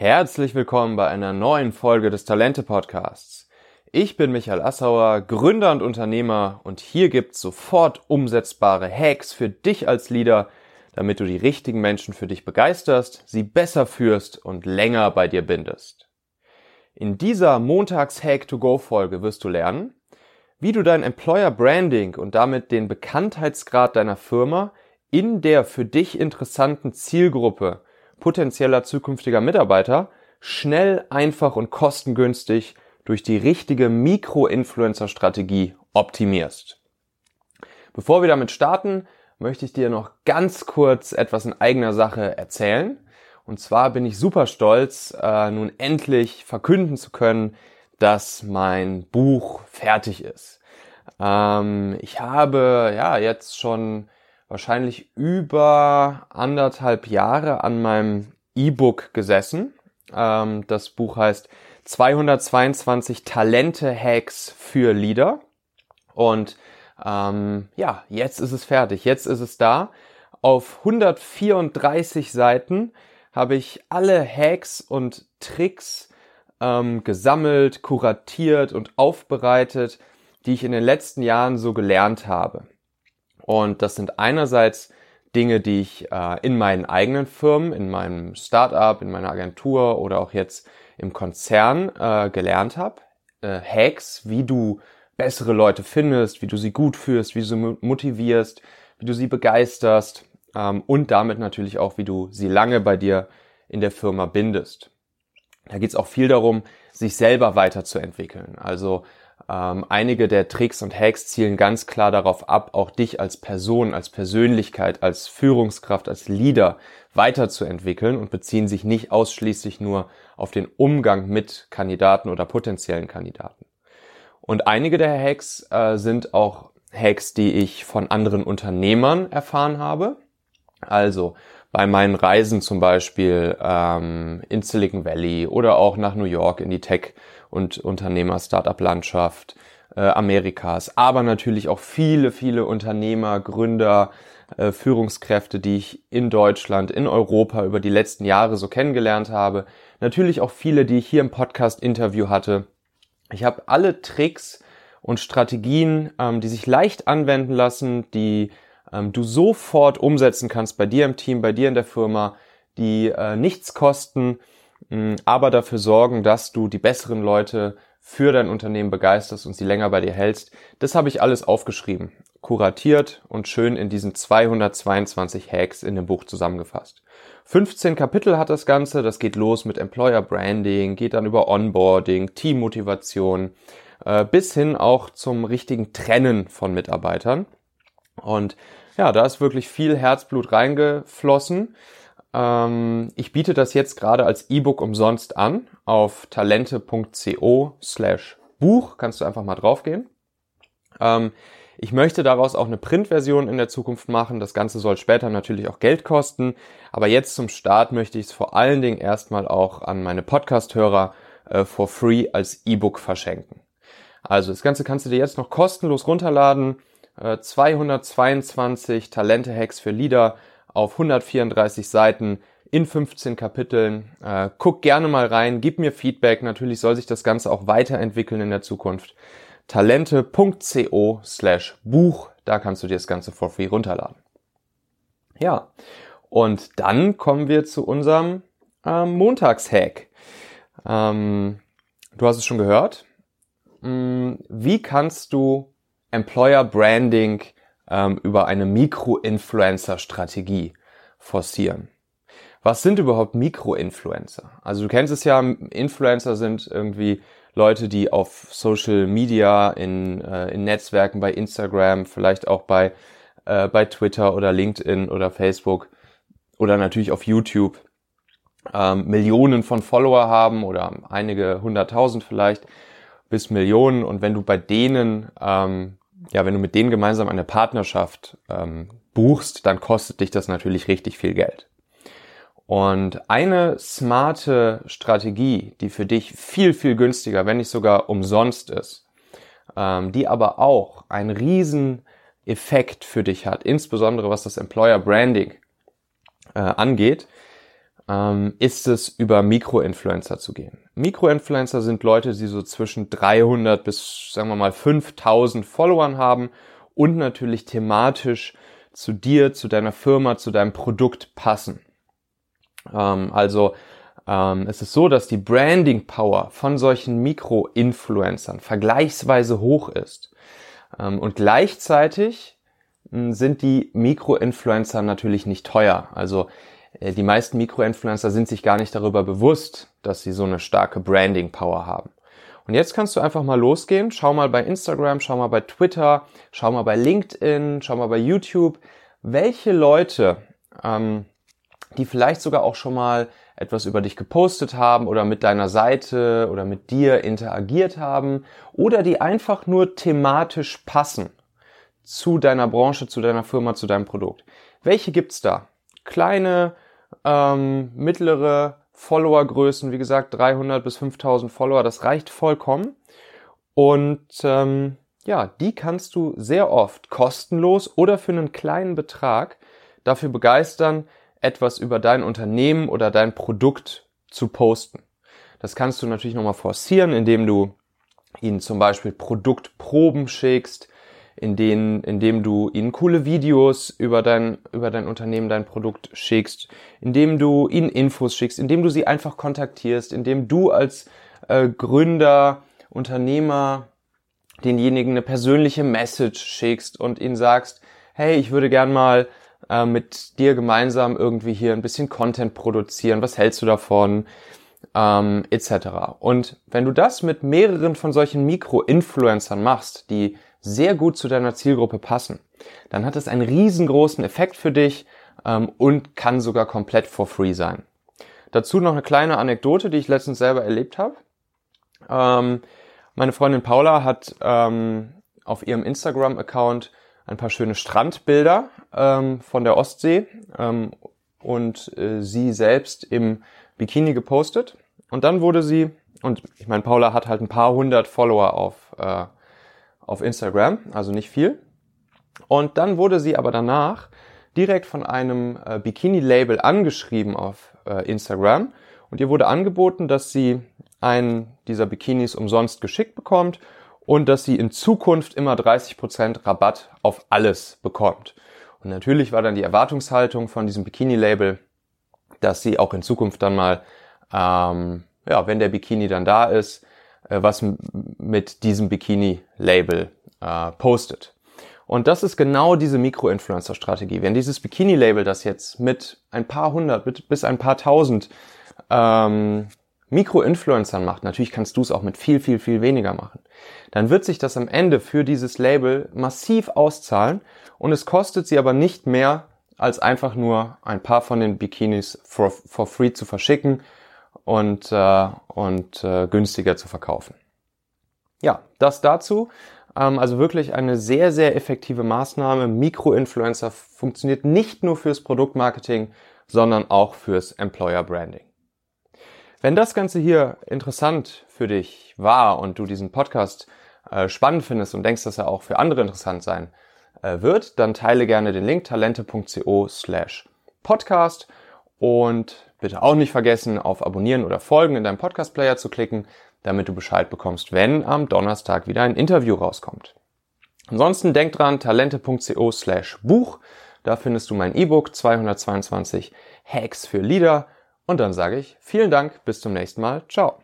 Herzlich willkommen bei einer neuen Folge des Talente Podcasts. Ich bin Michael Assauer, Gründer und Unternehmer und hier gibt's sofort umsetzbare Hacks für dich als Leader, damit du die richtigen Menschen für dich begeisterst, sie besser führst und länger bei dir bindest. In dieser Montags Hack to Go Folge wirst du lernen, wie du dein Employer Branding und damit den Bekanntheitsgrad deiner Firma in der für dich interessanten Zielgruppe potenzieller zukünftiger Mitarbeiter schnell, einfach und kostengünstig durch die richtige Mikro-Influencer-Strategie optimierst. Bevor wir damit starten, möchte ich dir noch ganz kurz etwas in eigener Sache erzählen. Und zwar bin ich super stolz, äh, nun endlich verkünden zu können, dass mein Buch fertig ist. Ähm, ich habe ja jetzt schon wahrscheinlich über anderthalb Jahre an meinem E-Book gesessen. Ähm, das Buch heißt 222 Talente-Hacks für Leader. Und ähm, ja, jetzt ist es fertig, jetzt ist es da. Auf 134 Seiten habe ich alle Hacks und Tricks ähm, gesammelt, kuratiert und aufbereitet, die ich in den letzten Jahren so gelernt habe. Und das sind einerseits Dinge, die ich äh, in meinen eigenen Firmen, in meinem Startup, in meiner Agentur oder auch jetzt im Konzern äh, gelernt habe. Äh, Hacks, wie du bessere Leute findest, wie du sie gut führst, wie du sie motivierst, wie du sie begeisterst ähm, und damit natürlich auch, wie du sie lange bei dir in der Firma bindest. Da geht es auch viel darum, sich selber weiterzuentwickeln. Also ähm, einige der Tricks und Hacks zielen ganz klar darauf ab, auch dich als Person, als Persönlichkeit, als Führungskraft, als Leader weiterzuentwickeln und beziehen sich nicht ausschließlich nur auf den Umgang mit Kandidaten oder potenziellen Kandidaten. Und einige der Hacks äh, sind auch Hacks, die ich von anderen Unternehmern erfahren habe. Also bei meinen Reisen zum Beispiel ähm, in Silicon Valley oder auch nach New York in die Tech- und Unternehmer-Startup-Landschaft äh, Amerikas, aber natürlich auch viele, viele Unternehmer, Gründer, äh, Führungskräfte, die ich in Deutschland, in Europa über die letzten Jahre so kennengelernt habe. Natürlich auch viele, die ich hier im Podcast-Interview hatte. Ich habe alle Tricks und Strategien, ähm, die sich leicht anwenden lassen, die ähm, du sofort umsetzen kannst bei dir im Team, bei dir in der Firma, die äh, nichts kosten, mh, aber dafür sorgen, dass du die besseren Leute für dein Unternehmen begeisterst und sie länger bei dir hältst. Das habe ich alles aufgeschrieben, kuratiert und schön in diesen 222 Hacks in dem Buch zusammengefasst. 15 Kapitel hat das Ganze, das geht los mit Employer Branding, geht dann über Onboarding, Teammotivation, äh, bis hin auch zum richtigen Trennen von Mitarbeitern. Und ja, da ist wirklich viel Herzblut reingeflossen. Ähm, ich biete das jetzt gerade als E-Book umsonst an auf talente.co slash Buch. Kannst du einfach mal draufgehen. Ähm, ich möchte daraus auch eine Printversion in der Zukunft machen. Das Ganze soll später natürlich auch Geld kosten. Aber jetzt zum Start möchte ich es vor allen Dingen erstmal auch an meine Podcast-Hörer äh, for free als E-Book verschenken. Also das Ganze kannst du dir jetzt noch kostenlos runterladen 222 äh, Talente-Hacks für Leader auf 134 Seiten in 15 Kapiteln. Äh, guck gerne mal rein, gib mir Feedback. Natürlich soll sich das Ganze auch weiterentwickeln in der Zukunft. Talente.co slash Buch, da kannst du dir das Ganze for free runterladen. Ja, und dann kommen wir zu unserem ähm, Montagshack. Ähm, du hast es schon gehört. Hm, wie kannst du Employer Branding ähm, über eine Mikro-Influencer-Strategie forcieren. Was sind überhaupt Mikro-Influencer? Also du kennst es ja, Influencer sind irgendwie Leute, die auf Social Media, in, äh, in Netzwerken, bei Instagram, vielleicht auch bei, äh, bei Twitter oder LinkedIn oder Facebook oder natürlich auf YouTube ähm, Millionen von Follower haben oder einige hunderttausend vielleicht bis Millionen. Und wenn du bei denen ähm, ja, wenn du mit denen gemeinsam eine Partnerschaft ähm, buchst, dann kostet dich das natürlich richtig viel Geld. Und eine smarte Strategie, die für dich viel, viel günstiger, wenn nicht sogar umsonst ist, ähm, die aber auch einen riesen Effekt für dich hat, insbesondere was das Employer Branding äh, angeht, ähm, ist es, über Mikroinfluencer zu gehen. Mikroinfluencer sind Leute, die so zwischen 300 bis, sagen wir mal, 5000 Followern haben und natürlich thematisch zu dir, zu deiner Firma, zu deinem Produkt passen. Ähm, also ähm, es ist so, dass die Branding Power von solchen Mikroinfluencern vergleichsweise hoch ist. Ähm, und gleichzeitig hm, sind die Mikroinfluencer natürlich nicht teuer. Also die meisten Mikroinfluencer sind sich gar nicht darüber bewusst, dass sie so eine starke Branding Power haben. Und jetzt kannst du einfach mal losgehen, schau mal bei Instagram, schau mal bei Twitter, schau mal bei LinkedIn, schau mal bei YouTube, welche Leute, ähm, die vielleicht sogar auch schon mal etwas über dich gepostet haben oder mit deiner Seite oder mit dir interagiert haben oder die einfach nur thematisch passen zu deiner Branche, zu deiner Firma, zu deinem Produkt. Welche gibt's da? Kleine, ähm, mittlere Followergrößen, wie gesagt 300 bis 5000 Follower, das reicht vollkommen. Und ähm, ja, die kannst du sehr oft kostenlos oder für einen kleinen Betrag dafür begeistern, etwas über dein Unternehmen oder dein Produkt zu posten. Das kannst du natürlich nochmal forcieren, indem du ihnen zum Beispiel Produktproben schickst, in denen, indem du ihnen coole Videos über dein, über dein Unternehmen, dein Produkt schickst, indem du ihnen Infos schickst, indem du sie einfach kontaktierst, indem du als äh, Gründer, Unternehmer denjenigen eine persönliche Message schickst und ihnen sagst, hey, ich würde gern mal äh, mit dir gemeinsam irgendwie hier ein bisschen Content produzieren, was hältst du davon, ähm, etc. Und wenn du das mit mehreren von solchen Mikro-Influencern machst, die sehr gut zu deiner Zielgruppe passen, dann hat es einen riesengroßen Effekt für dich ähm, und kann sogar komplett for free sein. Dazu noch eine kleine Anekdote, die ich letztens selber erlebt habe. Ähm, meine Freundin Paula hat ähm, auf ihrem Instagram-Account ein paar schöne Strandbilder ähm, von der Ostsee ähm, und äh, sie selbst im Bikini gepostet. Und dann wurde sie, und ich meine, Paula hat halt ein paar hundert Follower auf, äh, auf Instagram, also nicht viel. Und dann wurde sie aber danach direkt von einem äh, Bikini-Label angeschrieben auf äh, Instagram und ihr wurde angeboten, dass sie einen dieser Bikinis umsonst geschickt bekommt und dass sie in Zukunft immer 30% Rabatt auf alles bekommt. Und natürlich war dann die Erwartungshaltung von diesem Bikini-Label, dass sie auch in Zukunft dann mal, ähm, ja, wenn der Bikini dann da ist, was mit diesem Bikini-Label äh, postet. Und das ist genau diese Mikro-Influencer-Strategie. Wenn dieses Bikini-Label das jetzt mit ein paar hundert bis ein paar tausend ähm, Mikro-Influencern macht, natürlich kannst du es auch mit viel, viel, viel weniger machen, dann wird sich das am Ende für dieses Label massiv auszahlen und es kostet sie aber nicht mehr, als einfach nur ein paar von den Bikinis for, for free zu verschicken und, äh, und äh, günstiger zu verkaufen. Ja, das dazu. Ähm, also wirklich eine sehr, sehr effektive Maßnahme. Mikro-Influencer funktioniert nicht nur fürs Produktmarketing, sondern auch fürs Employer Branding. Wenn das Ganze hier interessant für dich war und du diesen Podcast äh, spannend findest und denkst, dass er auch für andere interessant sein äh, wird, dann teile gerne den Link talente.co slash podcast und bitte auch nicht vergessen, auf Abonnieren oder Folgen in deinem Podcast-Player zu klicken, damit du Bescheid bekommst, wenn am Donnerstag wieder ein Interview rauskommt. Ansonsten denk dran, talente.co slash Buch. Da findest du mein E-Book 222 Hacks für Leader und dann sage ich vielen Dank, bis zum nächsten Mal. Ciao.